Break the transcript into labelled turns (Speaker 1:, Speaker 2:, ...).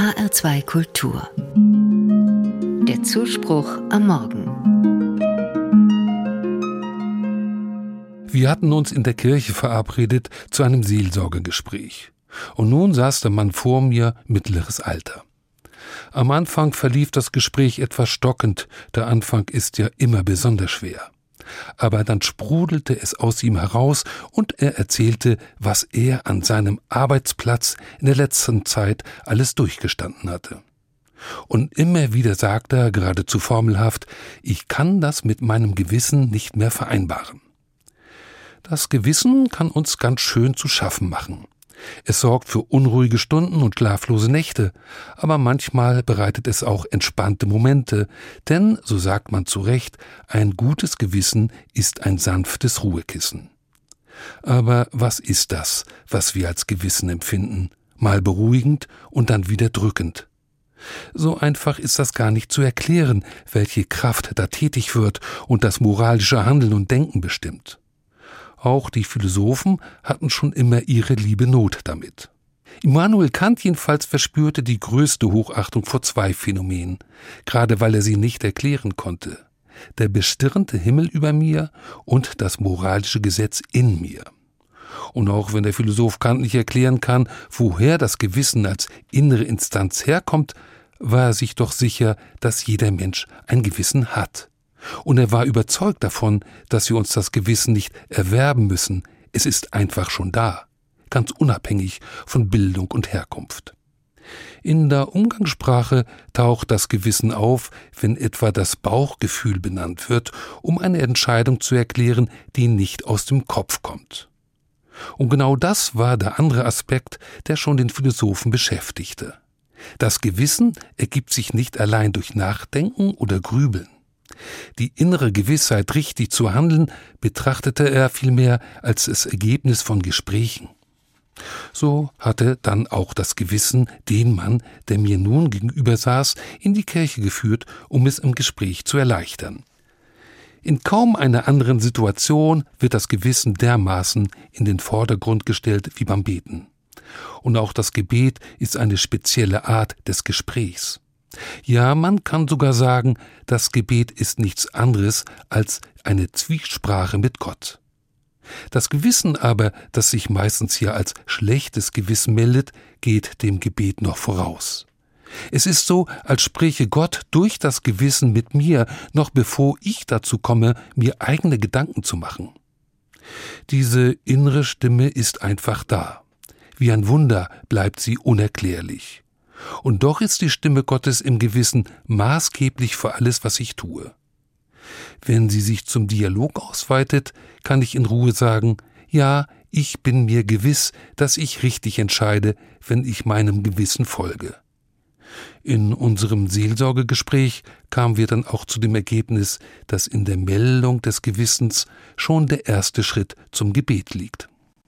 Speaker 1: HR2 Kultur. Der Zuspruch am Morgen.
Speaker 2: Wir hatten uns in der Kirche verabredet zu einem Seelsorgegespräch. Und nun saß der Mann vor mir mittleres Alter. Am Anfang verlief das Gespräch etwas stockend, der Anfang ist ja immer besonders schwer aber dann sprudelte es aus ihm heraus und er erzählte, was er an seinem Arbeitsplatz in der letzten Zeit alles durchgestanden hatte. Und immer wieder sagte er geradezu formelhaft, ich kann das mit meinem Gewissen nicht mehr vereinbaren. Das Gewissen kann uns ganz schön zu schaffen machen. Es sorgt für unruhige Stunden und schlaflose Nächte, aber manchmal bereitet es auch entspannte Momente, denn, so sagt man zu Recht, ein gutes Gewissen ist ein sanftes Ruhekissen. Aber was ist das, was wir als Gewissen empfinden? Mal beruhigend und dann wieder drückend. So einfach ist das gar nicht zu erklären, welche Kraft da tätig wird und das moralische Handeln und Denken bestimmt. Auch die Philosophen hatten schon immer ihre liebe Not damit. Immanuel Kant jedenfalls verspürte die größte Hochachtung vor zwei Phänomenen, gerade weil er sie nicht erklären konnte. Der bestirnte Himmel über mir und das moralische Gesetz in mir. Und auch wenn der Philosoph Kant nicht erklären kann, woher das Gewissen als innere Instanz herkommt, war er sich doch sicher, dass jeder Mensch ein Gewissen hat. Und er war überzeugt davon, dass wir uns das Gewissen nicht erwerben müssen, es ist einfach schon da, ganz unabhängig von Bildung und Herkunft. In der Umgangssprache taucht das Gewissen auf, wenn etwa das Bauchgefühl benannt wird, um eine Entscheidung zu erklären, die nicht aus dem Kopf kommt. Und genau das war der andere Aspekt, der schon den Philosophen beschäftigte. Das Gewissen ergibt sich nicht allein durch Nachdenken oder Grübeln. Die innere Gewissheit, richtig zu handeln, betrachtete er vielmehr als das Ergebnis von Gesprächen. So hatte dann auch das Gewissen den Mann, der mir nun gegenüber saß, in die Kirche geführt, um es im Gespräch zu erleichtern. In kaum einer anderen Situation wird das Gewissen dermaßen in den Vordergrund gestellt wie beim Beten. Und auch das Gebet ist eine spezielle Art des Gesprächs. Ja, man kann sogar sagen, das Gebet ist nichts anderes als eine Zwiesprache mit Gott. Das Gewissen aber, das sich meistens hier als schlechtes Gewissen meldet, geht dem Gebet noch voraus. Es ist so, als spräche Gott durch das Gewissen mit mir, noch bevor ich dazu komme, mir eigene Gedanken zu machen. Diese innere Stimme ist einfach da. Wie ein Wunder bleibt sie unerklärlich. Und doch ist die Stimme Gottes im Gewissen maßgeblich für alles, was ich tue. Wenn sie sich zum Dialog ausweitet, kann ich in Ruhe sagen, ja, ich bin mir gewiss, dass ich richtig entscheide, wenn ich meinem Gewissen folge. In unserem Seelsorgegespräch kamen wir dann auch zu dem Ergebnis, dass in der Meldung des Gewissens schon der erste Schritt zum Gebet liegt.